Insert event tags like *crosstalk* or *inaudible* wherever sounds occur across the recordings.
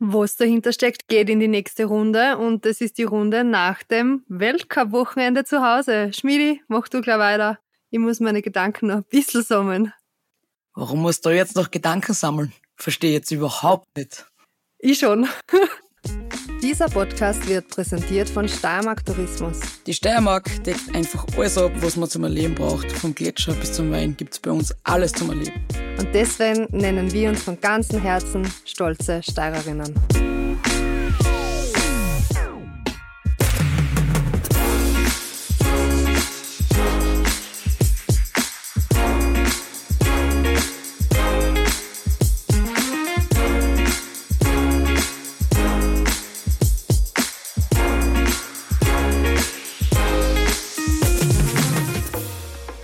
Was dahinter steckt, geht in die nächste Runde und das ist die Runde nach dem Weltcup-Wochenende zu Hause. Schmiedi, mach du gleich weiter. Ich muss meine Gedanken noch ein bisschen sammeln. Warum musst du jetzt noch Gedanken sammeln? Verstehe jetzt überhaupt nicht. Ich schon. *laughs* Dieser Podcast wird präsentiert von Steiermark Tourismus. Die Steiermark deckt einfach alles ab, was man zum Erleben braucht. Vom Gletscher bis zum Wein gibt es bei uns alles zum Erleben. Und deswegen nennen wir uns von ganzem Herzen stolze Steirerinnen.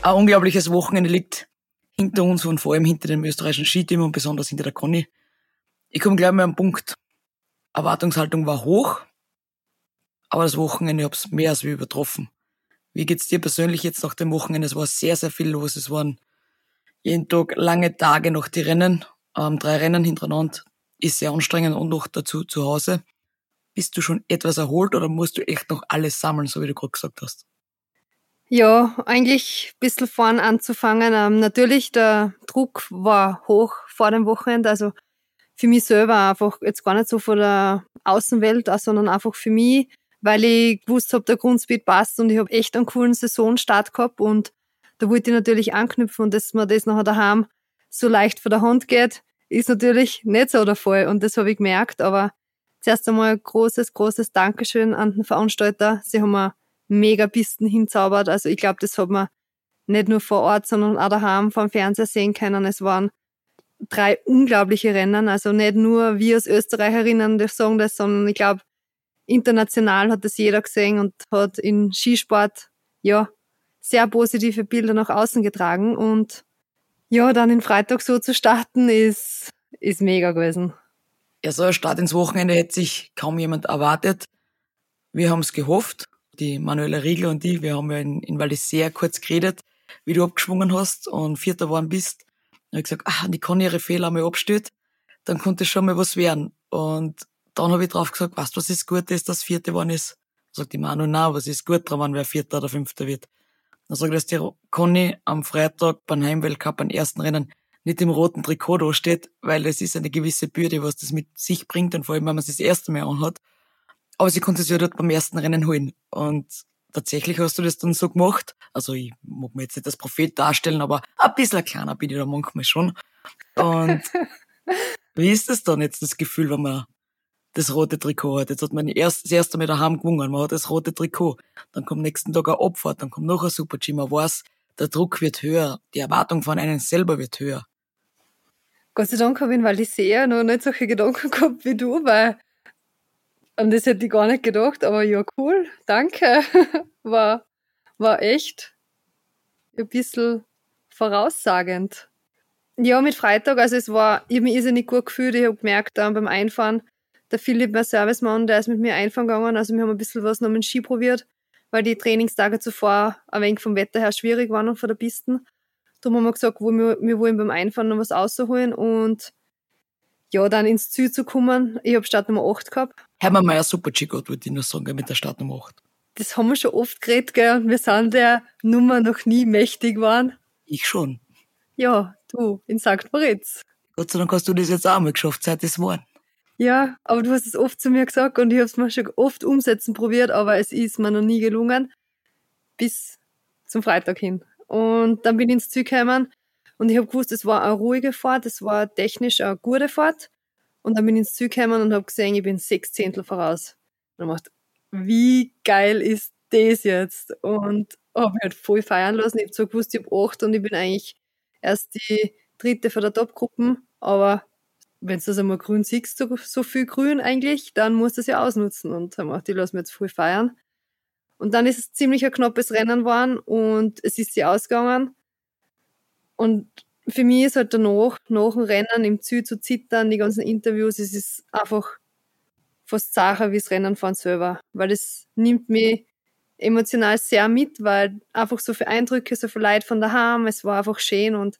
Ein unglaubliches Wochenende liegt hinter uns und vor allem hinter dem österreichischen Skiteam und besonders hinter der Conny. Ich komme gleich mal am Punkt. Erwartungshaltung war hoch, aber das Wochenende hab's mehr als wie übertroffen. Wie geht's dir persönlich jetzt nach dem Wochenende? Es war sehr, sehr viel los. Es waren jeden Tag lange Tage noch die Rennen. Ähm, drei Rennen hintereinander ist sehr anstrengend und noch dazu zu Hause. Bist du schon etwas erholt oder musst du echt noch alles sammeln, so wie du gerade gesagt hast? Ja, eigentlich ein bisschen vorn anzufangen. Ähm, natürlich, der Druck war hoch vor dem Wochenende. Also für mich selber einfach jetzt gar nicht so von der Außenwelt, sondern einfach für mich, weil ich gewusst habe, der Grundspeed passt und ich habe echt einen coolen Saisonstart gehabt und da wollte ich natürlich anknüpfen und dass mir das nachher daheim so leicht von der Hand geht, ist natürlich nicht so der Fall und das habe ich gemerkt, aber zuerst einmal großes, großes Dankeschön an den Veranstalter. Sie haben mir mega Pisten hinzaubert. Also ich glaube, das hat man nicht nur vor Ort, sondern auch daheim vom Fernseher sehen können. Es waren drei unglaubliche Rennen. Also nicht nur wir als Österreicherinnen die sagen das, sondern ich glaube, international hat das jeder gesehen und hat in Skisport ja sehr positive Bilder nach außen getragen. Und ja, dann in Freitag so zu starten, ist, ist mega gewesen. Ja, so ein Start ins Wochenende hätte sich kaum jemand erwartet. Wir haben es gehofft die Manuela Riegler und die, wir haben ja in, in Wallis sehr kurz geredet, wie du abgeschwungen hast und Vierter geworden bist. Und ich gesagt, ah, die kann ihre Fehler mal abstellt, dann konnte schon mal was werden. Und dann habe ich drauf gesagt, weißt du, was ist gut, ist, dass Vierte geworden ist? Sagt die Manu, na, was ist gut dran, wenn wer Vierter oder Fünfter wird? Dann ich, dass die Conny am Freitag beim Heimweltcup beim ersten Rennen nicht im roten Trikot da steht, weil es ist eine gewisse Bürde, was das mit sich bringt und vor allem, wenn man es das erste Mal anhat. Aber sie konnte es ja dort beim ersten Rennen holen. Und tatsächlich hast du das dann so gemacht. Also ich mag mir jetzt nicht als Prophet darstellen, aber ein bisschen kleiner bin ich da manchmal schon. Und *laughs* wie ist das dann jetzt, das Gefühl, wenn man das rote Trikot hat? Jetzt hat man erst, das erste Mal daheim gewonnen, man hat das rote Trikot. Dann kommt nächsten Tag eine Abfahrt, dann kommt noch ein Super-G. Man weiß, der Druck wird höher, die Erwartung von einem selber wird höher. Gott sei Dank habe ich, weil ich sehe, noch nicht solche Gedanken gehabt wie du, weil und das hätte ich gar nicht gedacht, aber ja, cool, danke. *laughs* War, war echt ein bisschen voraussagend. Ja, mit Freitag, also es war, ich habe mich irrsinnig gut gefühlt. Ich habe gemerkt, dann beim Einfahren, der Philipp, mein Servicemann, der ist mit mir einfahren gegangen. Also wir haben ein bisschen was noch mit dem Ski probiert, weil die Trainingstage zuvor ein wenig vom Wetter her schwierig waren und von der Pisten. Darum haben wir gesagt, wo wir, wir wollen beim Einfahren noch was rausholen und ja, dann ins Ziel zu kommen. Ich habe Startnummer 8 gehabt. Haben wir mal ein super G gehabt, würde ich nur sagen, mit der Startnummer 8. Das haben wir schon oft geredet, gell, und wir sind der Nummer noch nie mächtig geworden. Ich schon. Ja, du, in St. Moritz. Gott sei Dank hast du das jetzt auch mal geschafft, seit es war. Ja, aber du hast es oft zu mir gesagt und ich habe es mir schon oft umsetzen probiert, aber es ist mir noch nie gelungen. Bis zum Freitag hin. Und dann bin ich ins Ziel gekommen und ich habe gewusst, es war eine ruhige Fahrt, es war technisch eine gute Fahrt. Und dann bin ich ins Ziel gekommen und habe gesehen, ich bin sechs Zehntel voraus. Und habe gedacht, wie geil ist das jetzt? Und habe mich halt voll feiern lassen. Ich habe zwar gewusst, ich habe acht und ich bin eigentlich erst die dritte von der Top-Gruppen, aber wenn du das einmal grün siehst, so, so viel grün eigentlich, dann musst du es ja ausnutzen. Und haben gedacht, ich lasse mich jetzt voll feiern. Und dann ist es ziemlich ein knappes Rennen geworden und es ist sie ausgegangen. Und für mich ist halt danach, nach dem Rennen im Ziel zu zittern, die ganzen Interviews, es ist einfach fast Sache wie das Rennen fahren selber, weil es nimmt mich emotional sehr mit, weil einfach so viele Eindrücke, so viel Leid von daheim, es war einfach schön und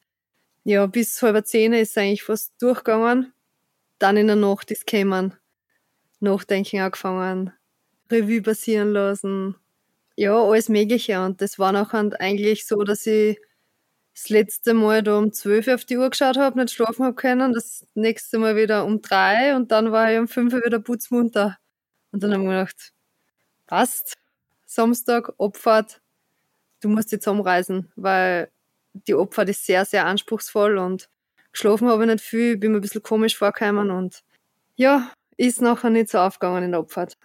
ja, bis halber zehn ist es eigentlich fast durchgegangen. Dann in der Nacht ist gekommen Nachdenken angefangen, Revue passieren lassen, ja, alles Mögliche. Und das war nachher eigentlich so, dass ich das letzte Mal da um 12 Uhr auf die Uhr geschaut habe, nicht schlafen habe können, das nächste Mal wieder um drei und dann war ich um 5 Uhr wieder putzmunter. Und dann haben wir gedacht, passt, Samstag, Abfahrt, du musst jetzt zusammenreisen, weil die Abfahrt ist sehr, sehr anspruchsvoll und geschlafen habe ich nicht viel, bin mir ein bisschen komisch vorgekommen und ja, ist nachher nicht so aufgegangen in der Abfahrt.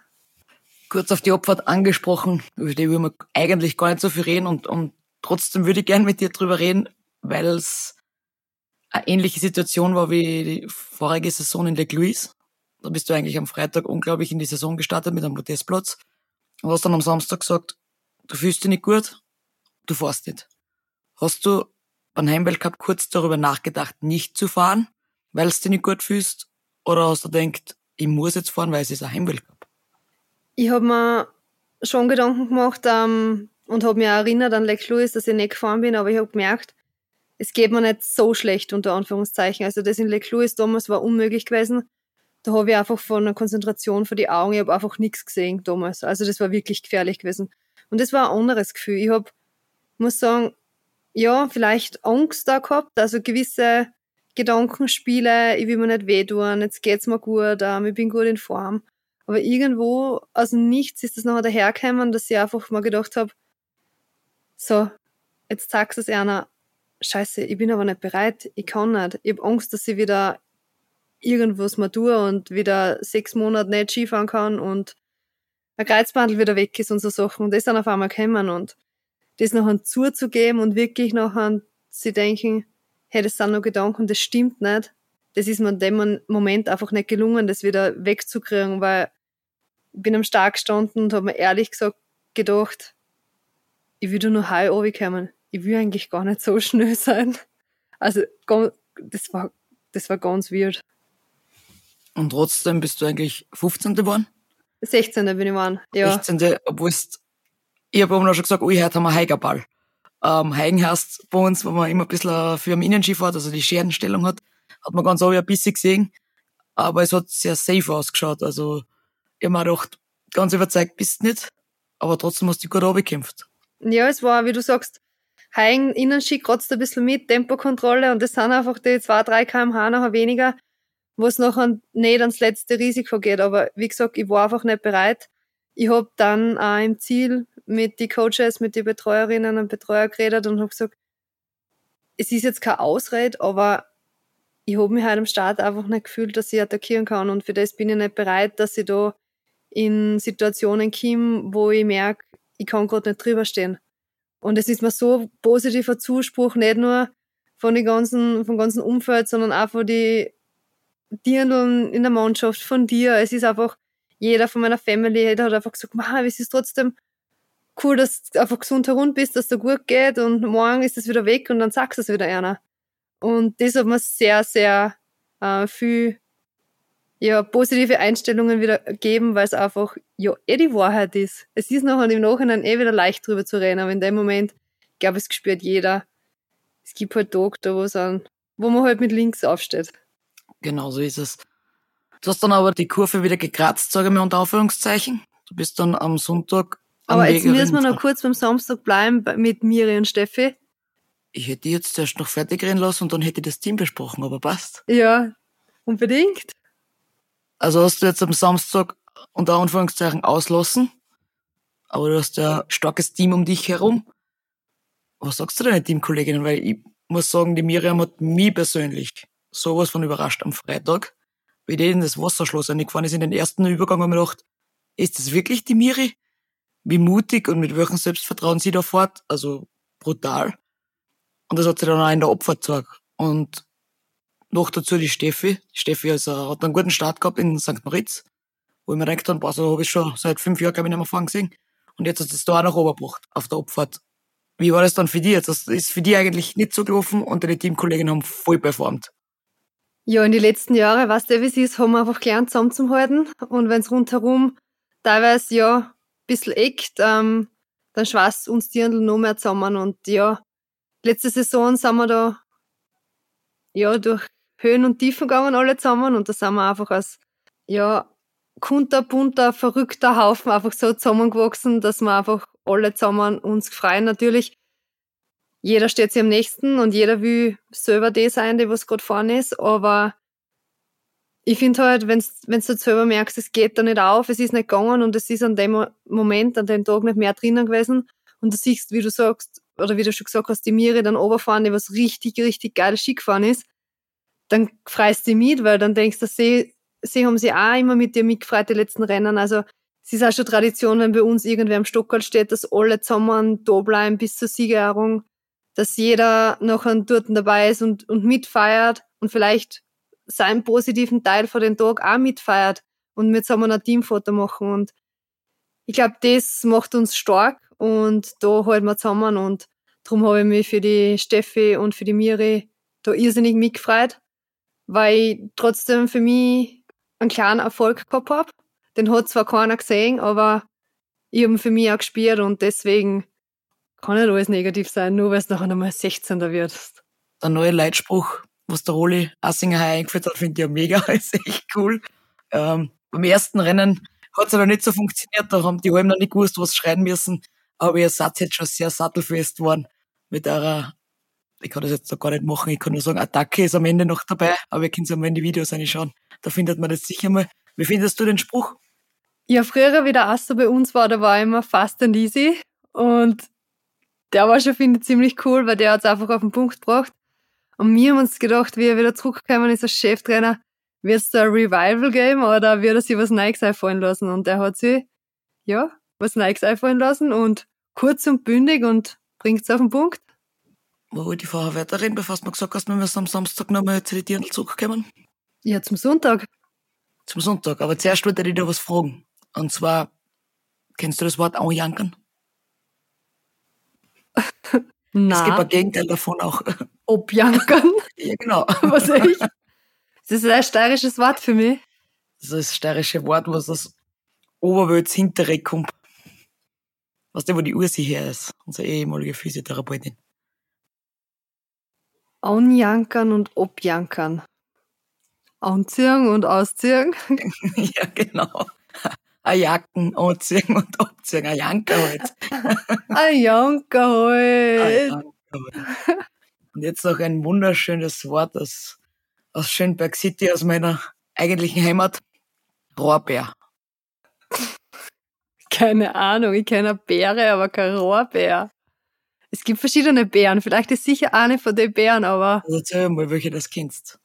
Kurz auf die Abfahrt angesprochen, über die würden wir eigentlich gar nicht so viel reden und, und trotzdem würde ich gern mit dir drüber reden, weil es eine ähnliche Situation war wie die vorige Saison in Lake Louise. Da bist du eigentlich am Freitag unglaublich in die Saison gestartet mit einem Podestplatz und hast dann am Samstag gesagt, du fühlst dich nicht gut, du fährst nicht. Hast du beim Heimweltcup kurz darüber nachgedacht, nicht zu fahren, weil es dich nicht gut fühlst? Oder hast du gedacht, ich muss jetzt fahren, weil es ist ein Heimweltcup? Ich habe mir schon Gedanken gemacht ähm, und habe mich auch erinnert an Lake Louis, dass ich nicht gefahren bin, aber ich habe gemerkt, es geht mir nicht so schlecht, unter Anführungszeichen. Also das in Lake Louis damals war unmöglich gewesen. Da habe ich einfach von der Konzentration vor die Augen, ich habe einfach nichts gesehen damals. Also das war wirklich gefährlich gewesen. Und das war ein anderes Gefühl. Ich habe, muss sagen, ja, vielleicht Angst da gehabt, also gewisse Gedankenspiele, ich will mir nicht wehtun, jetzt geht's mir gut, ähm, ich bin gut in Form. Aber irgendwo aus dem Nichts ist das nachher dahergekommen, dass ich einfach mal gedacht habe, so, jetzt sagst du es einer, scheiße, ich bin aber nicht bereit, ich kann nicht. Ich habe Angst, dass ich wieder irgendwas mal tue und wieder sechs Monate nicht Skifahren kann und ein Kreuzbandel wieder weg ist und so Sachen. Und das dann auf einmal kommen und das nachher zuzugeben und wirklich nachher sie denken, hey, das sind nur Gedanken, das stimmt nicht. Das ist mir in dem Moment einfach nicht gelungen, das wieder wegzukriegen, weil ich bin am Start gestanden und habe mir ehrlich gesagt gedacht, ich würde nur heil runterkommen. Ich will eigentlich gar nicht so schnell sein. Also, das war, das war ganz weird. Und trotzdem bist du eigentlich 15. geworden? 16. bin ich geworden, ja. 16. Obwohl ich habe auch schon gesagt, oh, heute haben wir Heigerball. Ähm, Heigen heißt bei uns, wenn man immer ein bisschen für einen Innenski fährt, also die Scherenstellung hat, hat man ganz oben ein bisschen gesehen. Aber es hat sehr safe ausgeschaut. Also, ich habe mir gedacht, ganz überzeugt bist du nicht, aber trotzdem hast du dich gut runtergekämpft. Ja, es war, wie du sagst, Heigen, Innenski kratzt ein bisschen mit, Tempokontrolle und das sind einfach die 2, 3 kmh nachher weniger, wo es nachher nicht ans letzte Risiko geht. Aber wie gesagt, ich war einfach nicht bereit. Ich habe dann auch im Ziel mit den Coaches, mit den Betreuerinnen und Betreuer geredet und habe gesagt, es ist jetzt keine Ausrede, aber ich habe mich halt am Start einfach nicht gefühlt, dass ich attackieren kann und für das bin ich nicht bereit, dass ich da in Situationen komme, wo ich merke, ich kann gerade nicht drüber stehen. Und es ist mir so positiver Zuspruch, nicht nur von den ganzen, vom ganzen Umfeld, sondern auch von die Dirndln in der Mannschaft, von dir. Es ist einfach, jeder von meiner Family hat einfach gesagt, es ist trotzdem cool, dass du einfach gesund herum bist, dass dir gut geht und morgen ist es wieder weg und dann sagst du es wieder einer. Und das hat mir sehr, sehr äh, viel ja, positive Einstellungen wieder gegeben, weil es einfach ja eh die Wahrheit ist. Es ist nachher im Nachhinein eh wieder leicht drüber zu reden, aber in dem Moment, ich glaube, es spürt jeder. Es gibt halt Tage, da wo, an, wo man halt mit links aufsteht. Genau so ist es. Du hast dann aber die Kurve wieder gekratzt, sage ich mal unter Anführungszeichen. Du bist dann am Sonntag aber jetzt müssen wir noch kurz beim Samstag bleiben mit Miri und Steffi. Ich hätte die jetzt erst noch fertig reden lassen und dann hätte ich das Team besprochen, aber passt. Ja, unbedingt. Also hast du jetzt am Samstag unter Anführungszeichen auslassen, aber du hast ja ein starkes Team um dich herum. Was sagst du deinen Teamkolleginnen? Weil ich muss sagen, die Miriam hat mich persönlich sowas von überrascht am Freitag, wie die in das Wasserschloss eingefahren ist in den ersten Übergang, haben wir gedacht, ist das wirklich die Miri? wie mutig und mit welchem Selbstvertrauen sie da fährt, also brutal. Und das hat sie dann auch in der Opfer gezeigt. Und noch dazu die Steffi. Steffi also, hat einen guten Start gehabt in St. Moritz, wo ich mir gedacht habe, also habe ich schon seit fünf Jahren, glaube ich, nicht mehr fahren gesehen. Und jetzt hat es da auch noch obergebracht, auf der Abfahrt. Wie war das dann für die jetzt? Das ist für die eigentlich nicht so gelaufen und deine Teamkollegen haben voll performt. Ja, in den letzten Jahren, weißt du, wie es ist, haben wir einfach gelernt zusammenzuhalten. Und wenn es rundherum teilweise, ja, bisschen eckt, ähm, dann schweißt uns die Dirndl noch mehr zusammen. Und ja, letzte Saison sind wir da ja durch Höhen und Tiefen gegangen alle zusammen und da sind wir einfach als ja kunterbunter, verrückter Haufen einfach so zusammengewachsen, dass wir einfach alle zusammen uns freuen. Natürlich, jeder steht sich am nächsten und jeder will selber die sein, die was gerade vorne ist, aber ich finde halt, wenn du selber merkst, es geht da nicht auf, es ist nicht gegangen und es ist an dem Moment, an dem Tag nicht mehr drinnen gewesen und du siehst, wie du sagst, oder wie du schon gesagt hast, die Miri dann oberfahren, die was richtig, richtig geil Ski gefahren ist, dann freust du mit, weil dann denkst du, sie, sie haben sich auch immer mit dir mitgefreut, die letzten Rennen. Also es ist auch schon Tradition, wenn bei uns irgendwer am Stockerl steht, dass alle zusammen da bleiben bis zur Siegerehrung, dass jeder noch an dort dabei ist und, und mitfeiert und vielleicht seinen positiven Teil von den Tag auch mitfeiert und wir zusammen ein Teamfoto machen. Und ich glaube, das macht uns stark und da halten wir zusammen und darum habe ich mich für die Steffi und für die Miri da irrsinnig mitgefreut, weil ich trotzdem für mich einen kleinen Erfolg gehabt habe. Den hat zwar keiner gesehen, aber ich habe für mich auch gespielt und deswegen kann nicht alles negativ sein, nur weil es nachher nochmal 16. wird. Der neue Leitspruch, was der Roli Assinger eingeführt hat, finde ich ja mega, *laughs* ist echt cool. Ähm, beim ersten Rennen hat es aber nicht so funktioniert, da haben die Alben noch nicht gewusst, was schreien müssen, aber ihr seid jetzt schon sehr sattelfest geworden mit eurer, ich kann das jetzt noch gar nicht machen, ich kann nur sagen, Attacke ist am Ende noch dabei, aber ihr könnt in die Videos anschauen, da findet man das sicher mal. Wie findest du den Spruch? Ja, früher, wie der Asso bei uns war, da war immer fast and easy und der war schon, finde ich, ziemlich cool, weil der hat es einfach auf den Punkt gebracht. Und wir haben uns gedacht, wie er wieder zurückgekommen ist als Cheftrainer, wird es da ein Revival geben oder wird er sich was Neues einfallen lassen? Und er hat sich, ja, was Neues einfallen lassen und kurz und bündig und bringt es auf den Punkt. Wo wollte ich vorher weiterreden, bevor du mir gesagt hast, wir müssen am Samstag nochmal zu den Dirndl zurückkommen? Ja, zum Sonntag. Zum Sonntag. Aber zuerst wollte ich dir was fragen. Und zwar, kennst du das Wort anjankern? *laughs* Na. Es gibt ein Gegenteil davon auch. *laughs* Objankern? ja, genau. *laughs* Was ich? Das ist ein steirisches Wort für mich. Das ist das steirische Wort, was aus Oberwölz hintere kommt. Weißt du, wo die Ursi her ist? Unsere ehemalige Physiotherapeutin. Anjankern und objankern. Anziehen und ausziehen. *laughs* ja, genau. Ein Jacken anziehen und abziehen. Ein Janker halt. *laughs* ein Janker halt. Halt. Und jetzt noch ein wunderschönes Wort aus, aus Schönberg City, aus meiner eigentlichen Heimat. Rohrbär. Keine Ahnung, ich kenne Beere, aber kein Rohrbär. Es gibt verschiedene Beeren. Vielleicht ist sicher eine von den Beeren, aber. Also erzähl mal, welche das kennst.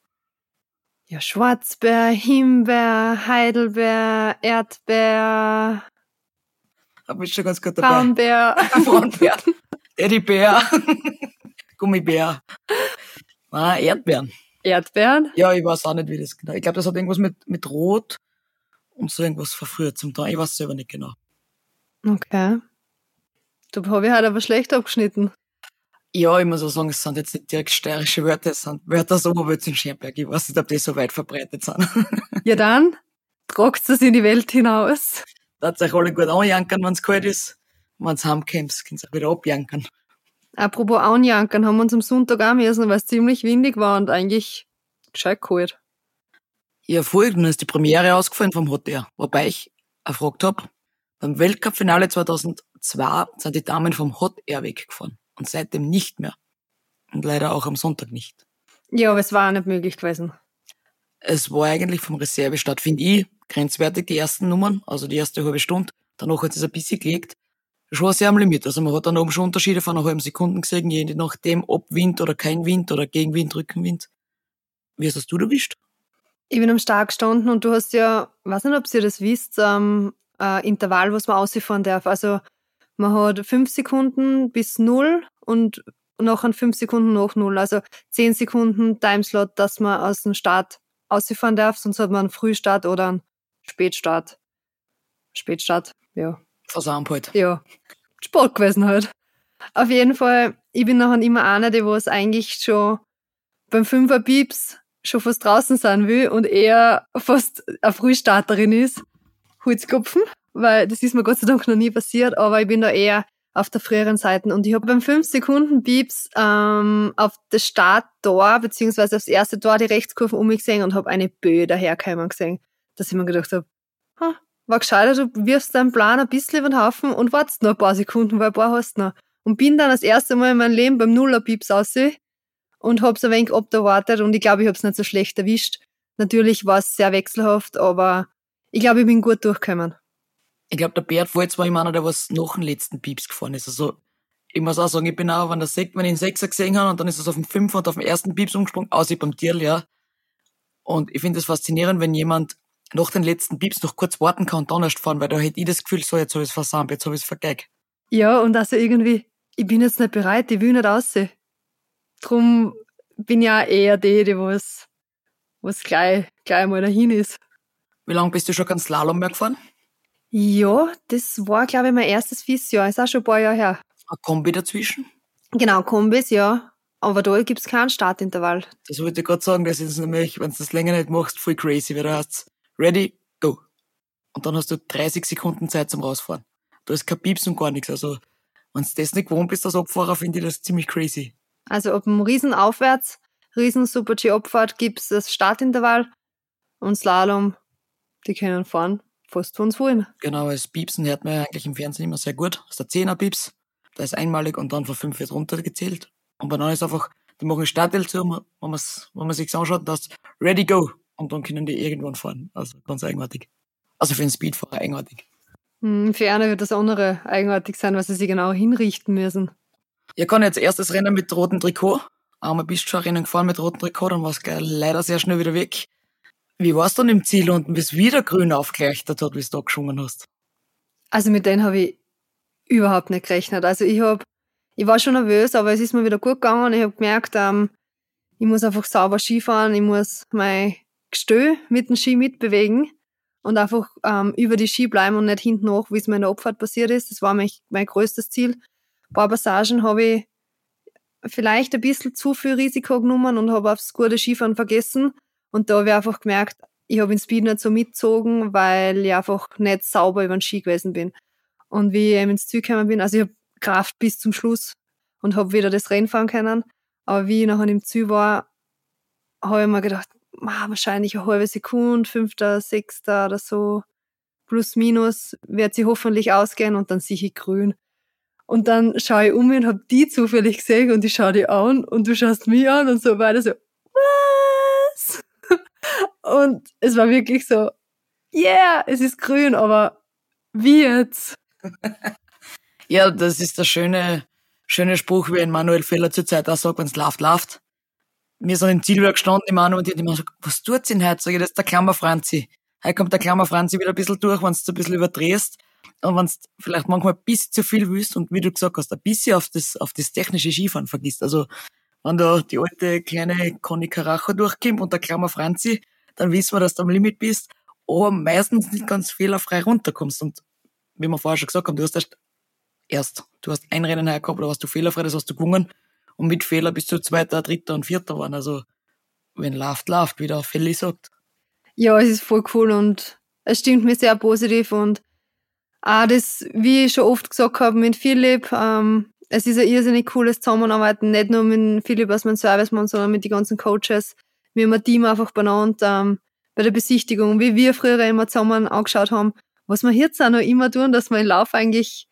Ja, Schwarzbär, Himbeer, Heidelbeer, Erdbeer. Aber ist schon ganz gut dabei. Braunbär. *laughs* Braunbär. Teddybär. *laughs* Gummibär. Ah, Erdbeeren. Erdbeeren? Ja, ich weiß auch nicht, wie das genau. Ich glaube, das hat irgendwas mit, mit Rot und so irgendwas verfrüht zum Teil. Ich weiß selber nicht genau. Okay. Du habe ich halt aber schlecht abgeschnitten. Ja, ich muss auch sagen, es sind jetzt nicht direkt steirische Wörter, es sind Wörter aus Oberwölz in Scherberg. Ich weiß nicht, ob die so weit verbreitet sind. ja *laughs* dann, tragt es in die Welt hinaus. Da hat sich alle gut anjankern, wenn es kalt ist. Wenn es heimkommt, können sie auch wieder abjankern. Apropos anjankern, haben wir uns am Sonntag auch müssen, weil es ziemlich windig war und eigentlich gescheit kalt. Ja, folgendes ist die Premiere ausgefallen vom Hotel, wobei ich erfragt habe, beim Weltcup-Finale 2002 sind die Damen vom Hot Air weggefahren und seitdem nicht mehr. Und leider auch am Sonntag nicht. Ja, aber es war auch nicht möglich gewesen. Es war eigentlich vom Reservestart, finde ich, grenzwertig, die ersten Nummern, also die erste halbe Stunde. Danach hat es ein bisschen gelegt. Schon sehr am Limit. Also man hat dann oben schon Unterschiede von einer halben Sekunde gesehen, je nachdem, ob Wind oder kein Wind oder Gegenwind, Rückenwind. Wie hast du erwischt? Ich bin am Start gestanden und du hast ja, weiß nicht, ob ihr das wisst, ähm, äh, Intervall, was man ausfahren darf. Also man hat fünf Sekunden bis null und nachher fünf Sekunden nach null. Also zehn Sekunden Timeslot, dass man aus dem Start ausfahren darf, sonst hat man einen Frühstart oder einen Spätstart. Spätstart, ja. Versammelt halt. Ja. Sport gewesen halt. Auf jeden Fall, ich bin nachher immer einer, die was eigentlich schon beim Fünfer Pieps schon fast draußen sein will und eher fast eine Frühstarterin ist. Holzkopfen weil das ist mir Gott sei Dank noch nie passiert, aber ich bin da eher auf der früheren Seite. Und ich habe beim 5 Sekunden Pieps ähm, auf das Starttor, beziehungsweise aufs erste Tor die Rechtskurve um mich gesehen und habe eine Böe daherkommen gesehen, dass ich mir gedacht habe, ha, war gescheiter, du wirfst deinen Plan ein bisschen über den Haufen und wartest noch ein paar Sekunden, weil ein paar hast du noch. Und bin dann das erste Mal in meinem Leben beim Nuller-Pieps aussehen und hab's ein wenig abgewartet und ich glaube, ich hab's nicht so schlecht erwischt. Natürlich war es sehr wechselhaft, aber ich glaube, ich bin gut durchgekommen. Ich glaube, der Bert war jetzt war immer einer, der was nach dem letzten Pieps gefahren ist. Also, ich muss auch sagen, ich bin auch, wenn der Sekt, wenn ich den Sechser gesehen habe und dann ist es auf dem Fünfer und auf dem ersten Pieps umgesprungen, außer beim Tierl, ja. Und ich finde es faszinierend, wenn jemand nach den letzten Pieps noch kurz warten kann und dann erst fahren, weil da hätte ich das Gefühl, so, jetzt habe ich es versammelt, jetzt habe ich es vergeigt. Ja, und also irgendwie, ich bin jetzt nicht bereit, ich will nicht aussehen. Drum bin ich auch eher die, die was, was gleich, gleich mal dahin ist. Wie lange bist du schon kein Slalom mehr gefahren? Ja, das war, glaube ich, mein erstes Fiesjahr. Ist auch schon ein paar Jahre her. Ein Kombi dazwischen? Genau, Kombis, ja. Aber da gibt's keinen Startintervall. Das wollte ich gerade sagen, das ist nämlich, wenn du das länger nicht machst, voll crazy, weil du hast ready, go. Und dann hast du 30 Sekunden Zeit zum Rausfahren. Da ist kein Pieps und gar nichts. Also, wenn du das nicht gewohnt bist als Abfahrer, finde ich das ziemlich crazy. Also ab dem Riesenaufwärts, Riesen Super G-Abfahrt gibt's das Startintervall und Slalom, die können fahren, fast von uns wollen. Genau, als Piepsen hört man ja eigentlich im Fernsehen immer sehr gut. Das ist der 10er Pieps, der ist einmalig und dann von 5 wird runtergezählt. Und bei dann ist einfach, die machen Startteil zu, wenn man's, wenn man sich's anschaut, das ready go. Und dann können die irgendwann fahren. Also ganz eigenartig. Also für einen Speedfahrer eigenartig. Hm, für eine wird das andere eigenartig sein, weil sie sich genau hinrichten müssen. Ich kann jetzt erstes Rennen mit rotem Trikot. Einmal bist du schon Rennen gefahren mit rotem Trikot, dann war es leider sehr schnell wieder weg. Wie war's dann im Ziel unten, bis wieder grün aufgeleuchtet hat, wie du da geschwungen hast? Also mit denen habe ich überhaupt nicht gerechnet. Also ich hab, ich war schon nervös, aber es ist mir wieder gut gegangen. Ich habe gemerkt, ähm, ich muss einfach sauber Skifahren, ich muss mein Gestö mit dem Ski mitbewegen und einfach ähm, über die Ski bleiben und nicht hinten hoch, wie es mir in der Abfahrt passiert ist. Das war mein, mein größtes Ziel. Ein paar Passagen habe ich vielleicht ein bisschen zu viel Risiko genommen und habe aufs gute Skifahren vergessen. Und da habe ich einfach gemerkt, ich habe den Speed nicht so mitgezogen, weil ich einfach nicht sauber über den Ski gewesen bin. Und wie ich eben ins Ziel gekommen bin, also ich habe Kraft bis zum Schluss und habe wieder das Rennen fahren können. Aber wie ich nachher im Ziel war, habe ich mir gedacht, ah, wahrscheinlich eine halbe Sekunde, fünfter, sechster oder so, plus minus, wird sie hoffentlich ausgehen und dann sehe ich grün. Und dann schaue ich um und habe die zufällig gesehen und ich schaue die an und du schaust mich an und so weiter so, was? Und es war wirklich so, yeah, es ist grün, aber wie jetzt? *laughs* ja, das ist der schöne, schöne Spruch, wie ein Manuel Feller zur Zeit auch sagt, wenn es läuft, läuft. Wir sind im Zielwerk gestanden, die Manu und die hat immer gesagt, was tut's denn heute? Sag ich, das ist der Klammer Franzi. Heute kommt der Klammer Franzi wieder ein bisschen durch, wenn du ein bisschen überdrehst. Und wenn du vielleicht manchmal ein bisschen zu viel willst und wie du gesagt hast, ein bisschen auf das, auf das technische Skifahren vergisst. Also, wenn da die alte kleine Conny Caracho durchkommt und der Klammer Franzi, dann wissen wir, dass du am Limit bist, aber meistens nicht ganz fehlerfrei runterkommst. Und wie wir vorher schon gesagt haben, du hast erst, erst du hast ein Rennen hergehabt, da warst du fehlerfrei, das hast du gewonnen. Und mit Fehler bist du Zweiter, Dritter und Vierter geworden. Also, wenn läuft, läuft, wie der Felli sagt. Ja, es ist voll cool und es stimmt mir sehr positiv und auch das, wie ich schon oft gesagt habe, mit Philipp, ähm, es ist ein irrsinnig cooles Zusammenarbeiten, nicht nur mit Philipp als mein Servicemann, sondern mit den ganzen Coaches. Wir haben ein Team einfach benannt ähm, bei der Besichtigung, wie wir früher immer zusammen angeschaut haben, was wir jetzt auch noch immer tun, dass wir im Lauf eigentlich,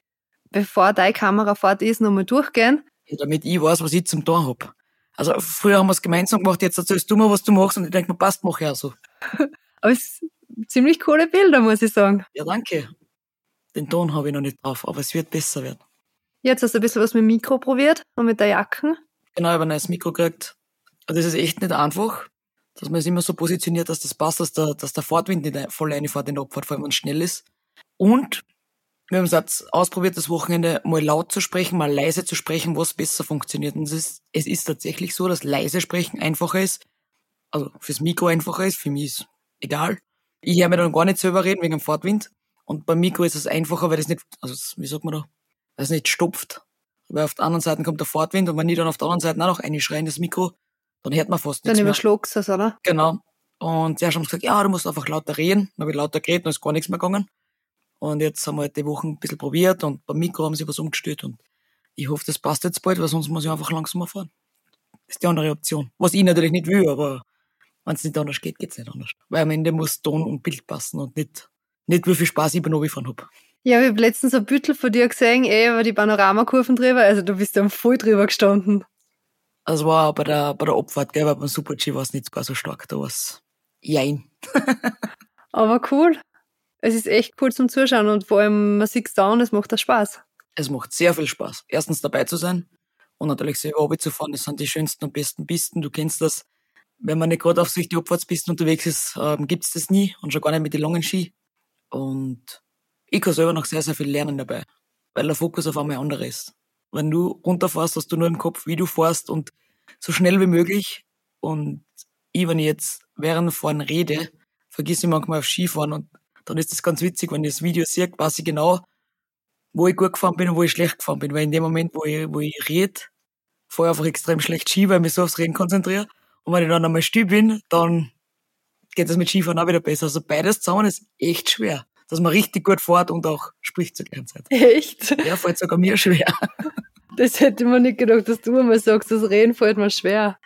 bevor deine Kamera fährt ist, nochmal durchgehen. Ja, damit ich weiß, was ich zum Tun hab. Also früher haben wir es gemeinsam gemacht, jetzt erzählst du mir, was du machst und ich denke mir, passt, mach ich auch so. *laughs* Aber es sind ziemlich coole Bilder, muss ich sagen. Ja, danke. Den Ton habe ich noch nicht drauf, aber es wird besser werden. Jetzt hast du ein bisschen was mit dem Mikro probiert und mit der Jacken. Genau, ich habe ein neues Mikro gekriegt. Also das ist echt nicht einfach, dass man es immer so positioniert, dass das passt, dass der, dass der Fahrtwind nicht voll reinfährt in der Abfahrt, vor allem wenn es schnell ist. Und wir haben es jetzt ausprobiert, das Wochenende mal laut zu sprechen, mal leise zu sprechen, was besser funktioniert. Und es ist, es ist tatsächlich so, dass leise sprechen einfacher ist. Also fürs Mikro einfacher ist, für mich ist egal. Ich höre mir dann gar nicht selber reden wegen dem Fahrtwind. Und beim Mikro ist es einfacher, weil das nicht, also wie sagt man da, weil es nicht stopft. Weil auf der anderen Seite kommt der Fahrtwind und wenn ich dann auf der anderen Seite auch noch einschreien, das Mikro, dann hört man fast nichts Dann überschluckst du es, oder? Genau. Und sie haben gesagt, ja, du musst einfach lauter reden. Dann habe ich lauter geredet und ist gar nichts mehr gegangen. Und jetzt haben wir halt die Wochen ein bisschen probiert und beim Mikro haben sie was umgestellt und ich hoffe, das passt jetzt bald, weil sonst muss ich einfach langsamer fahren. Das ist die andere Option. Was ich natürlich nicht will, aber wenn es nicht anders geht, geht es nicht anders. Weil am Ende muss Ton und Bild passen und nicht nicht, wie viel Spaß ich beim Runterfahren hab. Ja, ich habe letztens ein Büttel von dir gesehen, eh, über die Panoramakurven drüber. Also du bist ja voll drüber gestanden. Das war bei der, bei der Abfahrt, gell, weil beim Super-G war es nicht gar so stark. Da war's jein. *laughs* Aber cool. Es ist echt cool zum Zuschauen und vor allem man sieht's da und es macht da Spaß. Es macht sehr viel Spaß. Erstens dabei zu sein und natürlich selber Hobby zu fahren. Das sind die schönsten und besten Pisten. Du kennst das. Wenn man nicht gerade auf sich die Abfahrtspisten unterwegs ist, ähm, gibt's das nie und schon gar nicht mit den langen Ski. Und ich kann selber noch sehr, sehr viel lernen dabei, weil der Fokus auf einmal anderer ist. Wenn du runterfährst, hast du nur im Kopf, wie du fährst und so schnell wie möglich. Und ich, wenn ich jetzt während Fahren rede, vergiss ich manchmal auf Skifahren und dann ist das ganz witzig, wenn ich das Video sehe, weiß ich genau, wo ich gut gefahren bin und wo ich schlecht gefahren bin. Weil in dem Moment, wo ich, wo ich rede, fahre ich einfach extrem schlecht Ski, weil ich mich so aufs Reden konzentriere. Und wenn ich dann einmal still bin, dann geht es mit Skifahren auch wieder besser. Also beides zusammen ist echt schwer. Dass man richtig gut fährt und auch spricht zur gleichen Zeit. Echt? Ja, fällt sogar mir schwer. *laughs* Das hätte man nicht gedacht, dass du einmal sagst, das Reden fällt mir schwer.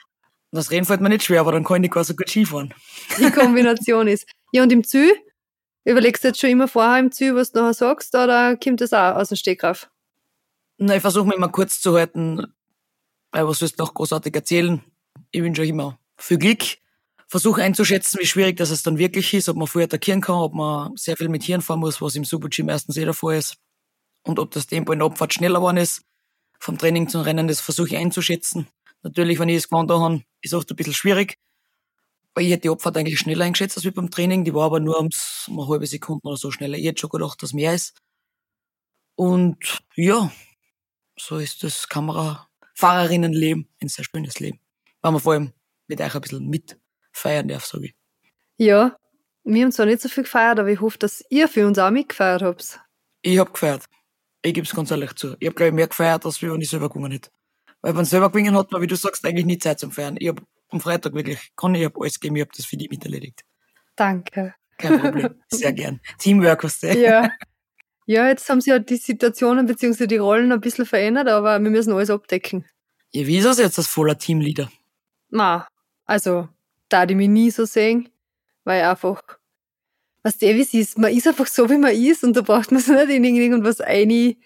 Das Reden fällt mir nicht schwer, aber dann kann ich gar so gut Skifahren. Die *laughs* Kombination ist. Ja, und im Ziel? Überlegst du jetzt schon immer vorher im Ziel, was du nachher sagst, oder kommt das auch aus dem Stegreif? Na, ich versuche mich immer kurz zu halten, weil was willst du noch großartig erzählen? Ich wünsche euch immer viel Glück. Versuche einzuschätzen, wie schwierig das dann wirklich ist, ob man früh attackieren kann, ob man sehr viel mit Hirn fahren muss, was im Super-G meistens eh der Fall ist. Und ob das Tempo in der Abfahrt schneller geworden ist, vom Training zum Rennen, das versuche ich einzuschätzen. Natürlich, wenn ich es gewohnt habe, ist oft ein bisschen schwierig. Weil ich hätte die Abfahrt eigentlich schneller eingeschätzt als beim Training. Die war aber nur ums, um eine halbe Sekunde oder so schneller. Ich hätte schon gedacht, dass mehr ist. Und ja, so ist das Kamerafahrerinnenleben ein sehr schönes Leben. Weil man vor allem mit euch ein bisschen mitfeiern darf, sage ich. Ja, wir haben zwar nicht so viel gefeiert, aber ich hoffe, dass ihr für uns auch mitgefeiert habt. Ich hab gefeiert. Ich gebe es ganz ehrlich zu. Ich hab, glaube ich, mehr gefeiert, als wenn ich selber gewonnen hätte. Weil wenn selber gewinnen hat man, wie du sagst, eigentlich nie Zeit zum Feiern. Ich hab am Freitag wirklich, kann ich hab alles gegeben, ich hab das für die miterledigt. Danke. Kein Problem. *laughs* Sehr gern. Teamwork, was du. Ja. Ja, jetzt haben sich ja die Situationen bzw. die Rollen ein bisschen verändert, aber wir müssen alles abdecken. Ja, wie ist das jetzt als voller Teamleader? Na, also, da die mich nie so sehen, weil einfach, was der wie es ist, man ist einfach so, wie man ist und da braucht man sich *laughs* nicht in irgendwas einzwängen,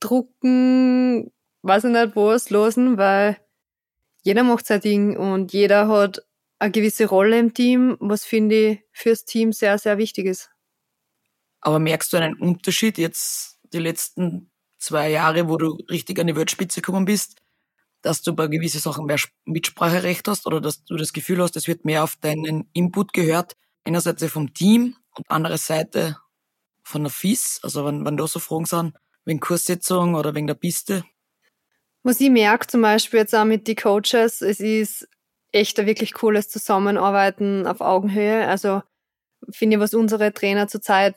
drucken, weiß ich nicht was, losen, weil jeder macht sein Ding und jeder hat eine gewisse Rolle im Team, was finde ich fürs Team sehr, sehr wichtig ist. Aber merkst du einen Unterschied jetzt die letzten zwei Jahre, wo du richtig an die Weltspitze gekommen bist, dass du bei gewissen Sachen mehr Mitspracherecht hast oder dass du das Gefühl hast, es wird mehr auf deinen Input gehört, einerseits vom Team und andererseits von der FIS, also wenn, wenn da so Fragen sind, wegen Kurssetzung oder wegen der Piste? Was ich merke zum Beispiel jetzt auch mit den Coaches, es ist echt ein wirklich cooles Zusammenarbeiten auf Augenhöhe. Also finde ich, was unsere Trainer zurzeit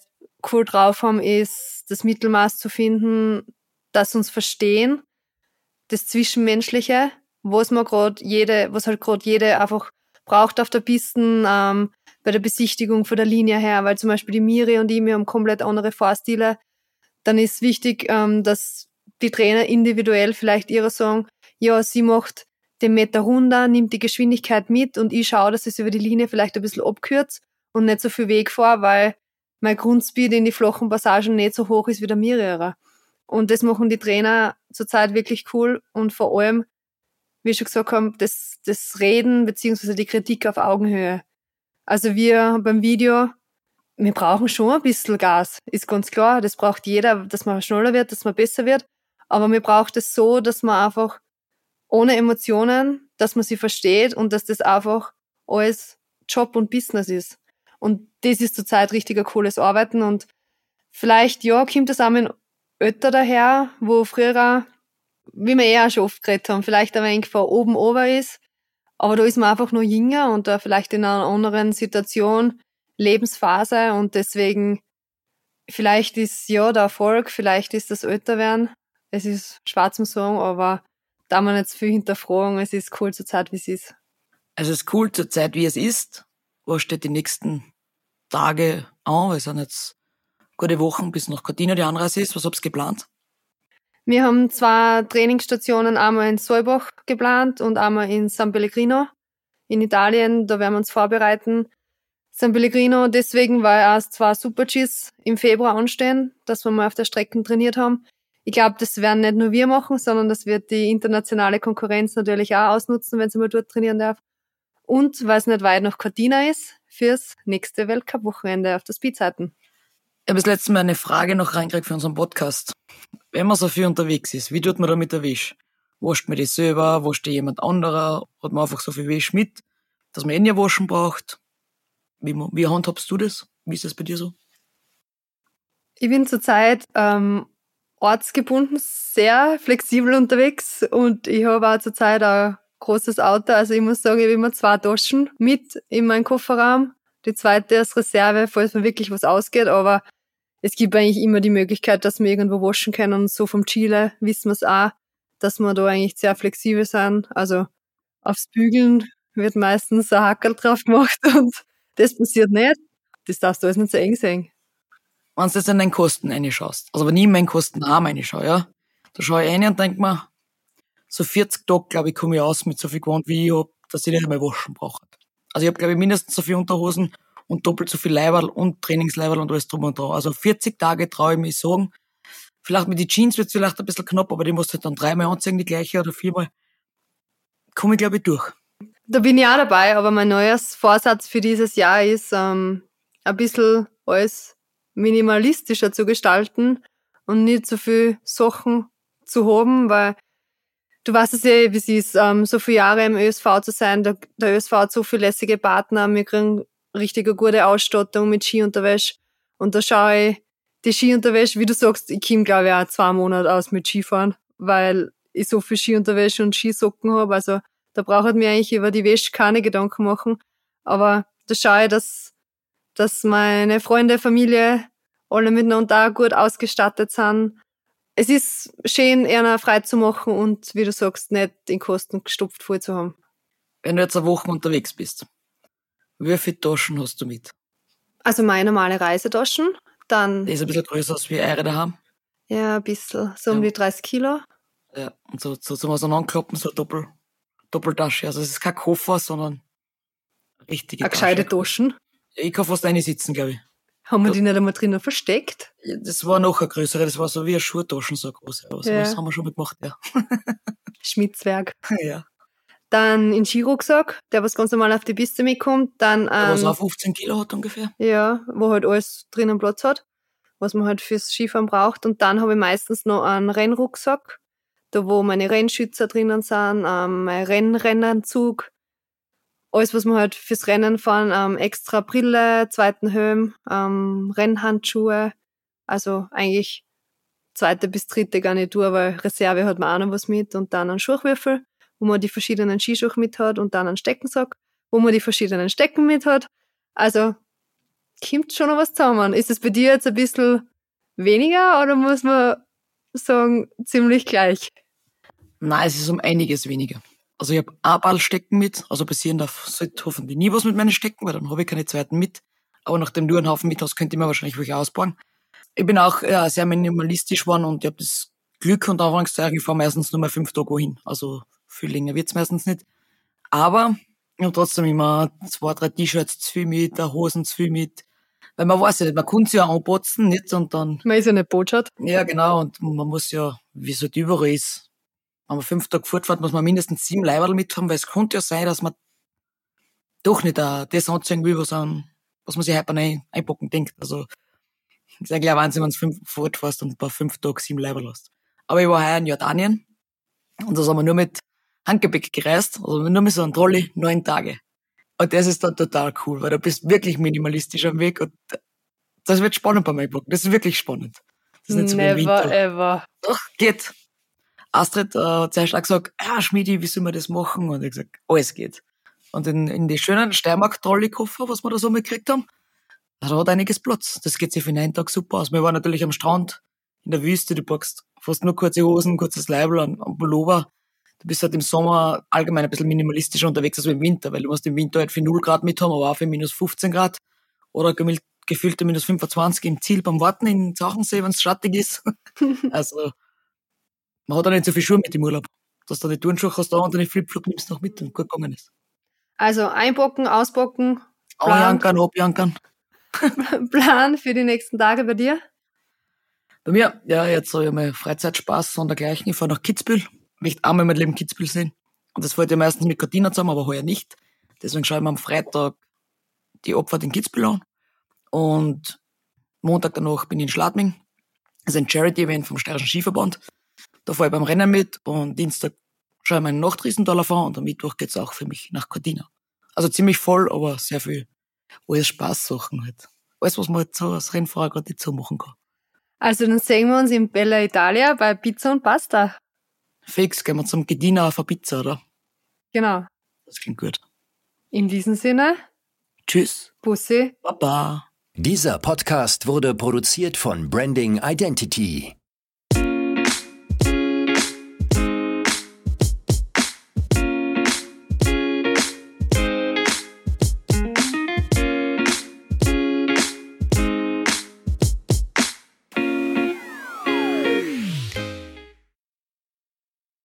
cool drauf haben, ist das Mittelmaß zu finden, dass uns verstehen, das Zwischenmenschliche, was man gerade jede, was halt gerade jede einfach braucht auf der Pisten, ähm, bei der Besichtigung von der Linie her, weil zum Beispiel die Miri und ich, wir haben komplett andere Fahrstile. Dann ist wichtig, ähm, dass die Trainer individuell vielleicht ihre sagen, ja, sie macht den Meter runter, nimmt die Geschwindigkeit mit und ich schaue, dass es über die Linie vielleicht ein bisschen abkürze und nicht so viel Weg fahre, weil mein Grundspeed in die flachen Passagen nicht so hoch ist wie der Miri. Und das machen die Trainer zurzeit wirklich cool und vor allem, wie ich schon gesagt habe, das, das Reden beziehungsweise die Kritik auf Augenhöhe. Also wir beim Video, wir brauchen schon ein bisschen Gas, ist ganz klar. Das braucht jeder, dass man schneller wird, dass man besser wird. Aber mir braucht es so, dass man einfach ohne Emotionen, dass man sie versteht und dass das einfach alles Job und Business ist. Und das ist zurzeit richtig ein cooles Arbeiten und vielleicht, ja, kommt das auch mit älter daher, wo früher, wie wir eh auch schon oft geredet haben, vielleicht ein wenig von oben over ist, aber da ist man einfach nur jünger und da vielleicht in einer anderen Situation, Lebensphase und deswegen vielleicht ist ja der Erfolg, vielleicht ist das Älterwerden. Es ist schwarz zum Sagen, aber da man jetzt viel hinterfragen, es ist cool zur Zeit, wie es ist. Also es ist cool zur Zeit, wie es ist. Was steht die nächsten Tage an? Wir sind jetzt gute Wochen bis nach Cortina die Anreise ist. Was habt ihr geplant? Wir haben zwei Trainingsstationen, einmal in Solbach geplant und einmal in San Pellegrino in Italien. Da werden wir uns vorbereiten. San Pellegrino deswegen, weil erst zwei Super-Gs im Februar anstehen, dass wir mal auf der Strecke trainiert haben. Ich glaube, das werden nicht nur wir machen, sondern das wird die internationale Konkurrenz natürlich auch ausnutzen, wenn sie mal dort trainieren darf. Und weil es nicht weit nach Cortina ist, fürs nächste Weltcup-Wochenende auf der Speedseiten. Ich habe das letzte Mal eine Frage noch reingekriegt für unseren Podcast. Wenn man so viel unterwegs ist, wie tut man damit der Wäsche? Wascht man die selber? Wascht die jemand anderer? Hat man einfach so viel Wäsche mit, dass man eh nicht waschen braucht? Wie, wie handhabst du das? Wie ist das bei dir so? Ich bin zurzeit ähm, ortsgebunden sehr flexibel unterwegs und ich habe auch zurzeit ein großes Auto. Also ich muss sagen, ich habe immer zwei Taschen mit in meinem Kofferraum. Die zweite als Reserve, falls mir wirklich was ausgeht. Aber es gibt eigentlich immer die Möglichkeit, dass wir irgendwo waschen können. Und so vom Chile wissen wir es auch, dass wir da eigentlich sehr flexibel sind. Also aufs Bügeln wird meistens ein Hackerl drauf gemacht *laughs* und das passiert nicht. Das darfst du alles nicht so eng sehen. Wenn du jetzt in deinen Kosten reinschaust, also wenn ich in meinen Kostenarm reinschaue, ja, da schaue ich rein und denke mir, so 40 Tage, glaube ich, komme ich aus mit so viel Gewand, wie ich hab, dass ich nicht einmal waschen brauche. Also ich habe, glaube ich, mindestens so viel Unterhosen und doppelt so viel Leiberl und Trainingsleiberl und alles drum und dran. Also 40 Tage traue ich mich sagen. Vielleicht mit den Jeans wird es vielleicht ein bisschen knapp, aber die musst du halt dann dreimal anziehen, die gleiche oder viermal. Komme ich, glaube ich, durch. Da bin ich auch dabei, aber mein neues Vorsatz für dieses Jahr ist, ähm, ein bisschen alles minimalistischer zu gestalten und nicht so viel Sachen zu haben, weil du weißt es ja, wie es ist, ähm, so viele Jahre im ÖSV zu sein, der, der ÖSV hat so viele lässige Partner, wir kriegen richtig eine gute Ausstattung mit Skiunterwäsche und da schaue ich die Skiunterwäsche, wie du sagst, ich komme glaube ich auch zwei Monate aus mit Skifahren, weil ich so viel Skiunterwäsche und Skisocken habe, also da braucht mir eigentlich über die Wäsche keine Gedanken machen. Aber da schaue ich, dass, dass meine Freunde, Familie alle miteinander gut ausgestattet sind. Es ist schön, einer frei zu machen und, wie du sagst, nicht in Kosten gestopft voll zu haben. Wenn du jetzt eine Woche unterwegs bist, wie viele Taschen hast du mit? Also meine normale Reisetaschen, dann... Die ist ein bisschen größer als wir eure daheim. Ja, ein bisschen, so um ja. die 30 Kilo. Ja, und so, so zum Auseinanderklappen, so doppel, Doppeltasche. Also es ist kein Koffer, sondern richtige Eine gescheite Taschen. Ja, ich kann fast eine sitzen, glaube ich. Haben wir die nicht einmal drinnen versteckt? Ja, das war noch eine größere, das war so wie eine Schuhtaschen, so groß. Also ja. Das haben wir schon mal gemacht, ja. *laughs* Schmitzwerk. Ja. Dann ein Skirucksack, der was ganz normal auf die Piste mitkommt. Dann, ähm, was auch 15 Kilo hat ungefähr. Ja, wo halt alles drinnen Platz hat, was man halt fürs Skifahren braucht. Und dann habe ich meistens noch einen Rennrucksack, da wo meine Rennschützer drinnen sind, ähm, mein Rennrennanzug, alles, was man halt fürs Rennen fahren, ähm, extra Brille, zweiten Helm, ähm, Rennhandschuhe, also eigentlich zweite bis dritte Garnitur, weil Reserve hat man auch noch was mit und dann einen Schuhwürfel, wo man die verschiedenen Skischuhe mit hat und dann einen Steckensack, wo man die verschiedenen Stecken mit hat. Also kommt schon noch was zusammen. Ist es bei dir jetzt ein bisschen weniger oder muss man sagen, ziemlich gleich? Nein, es ist um einiges weniger. Also ich habe ein Ballstecken mit, also passieren darf sollte hoffentlich nie was mit meinen Stecken, weil dann habe ich keine zweiten mit. Aber nachdem du einen Haufen mit hast, könnte ich mir wahrscheinlich welche ausbauen. Ich bin auch ja, sehr minimalistisch geworden und ich habe das Glück und Anfangszeichen, ich fahre meistens nur mal fünf Tage wohin. Also viel länger wird's meistens nicht. Aber ich habe trotzdem immer zwei, drei T-Shirts zu viel mit, Hosen zu viel mit. Weil man weiß ja nicht, man kann sie ja anbotzen, nicht? Und dann. Man ist ja nicht Botschaft. Ja, genau. Und man muss ja, wie es halt überall ist, wenn man fünf Tage fortfährt, muss man mindestens sieben Leiberl mit haben, weil es könnte ja sein, dass man doch nicht uh, das anziehen will, was, an, was man sich halt ein, einpacken denkt. Also, ist eigentlich ein Wahnsinn, wenn du fünf fortfährst und bei fünf Tagen sieben Leiberl hast. Aber ich war heuer in Jordanien und da sind wir nur mit Handgepäck gereist, also nur mit so einem Trolley, neun Tage. Und das ist dann total cool, weil du bist wirklich minimalistisch am Weg und das wird spannend bei meinem Blog. Das ist wirklich spannend. Das ist nicht so Never Winter. ever. Doch, geht. Astrid äh, hat zuerst auch gesagt, ja, Schmiedi, wie soll man das machen? Und ich gesagt, alles geht. Und in, in die schönen Steiermark-Trolley-Koffer, was wir da so mitgekriegt haben, da hat einiges Platz. Das geht sich für einen Tag super aus. Wir waren natürlich am Strand, in der Wüste, du packst fast nur kurze Hosen, kurzes Leibel und Pullover. Du bist halt im Sommer allgemein ein bisschen minimalistischer unterwegs als im Winter, weil du musst im Winter halt für 0 Grad mit haben, aber auch für minus 15 Grad oder gefühlte minus 25 im Ziel beim Warten in Zachensee, wenn es schattig ist. *laughs* also man hat auch nicht so viel Schuhe mit im Urlaub. Dass du die Turnschuhe hast da und deine Flipflop nimmst noch mit und gut gegangen ist. Also einbocken, ausbocken, Anjankern, abjankern. *laughs* Plan für die nächsten Tage bei dir? Bei mir, ja, jetzt habe ich mal Freizeitspaß und dergleichen. Ich fahre nach Kitzbühel. Möchte einmal mein Leben Kitzbühel sehen. Und das wollte ich meistens mit Cortina zusammen, aber heuer nicht. Deswegen schaue ich mir am Freitag die Opfer in Kitzbühel an. Und Montag danach bin ich in Schladming. Das ist ein Charity-Event vom Steirischen Skiverband. Da fahre ich beim Rennen mit und Dienstag schaue ich meinen Nachtriesentaler fahren und am Mittwoch geht's auch für mich nach Cortina. Also ziemlich voll, aber sehr viel. Alles Spaßsachen halt. Alles, was man halt so als Rennfahrer gerade nicht so machen kann. Also dann sehen wir uns in Bella Italia bei Pizza und Pasta. Fix, gehen wir zum Gediener auf eine Pizza, oder? Genau. Das klingt gut. In diesem Sinne, Tschüss. Bussi. Baba. Dieser Podcast wurde produziert von Branding Identity.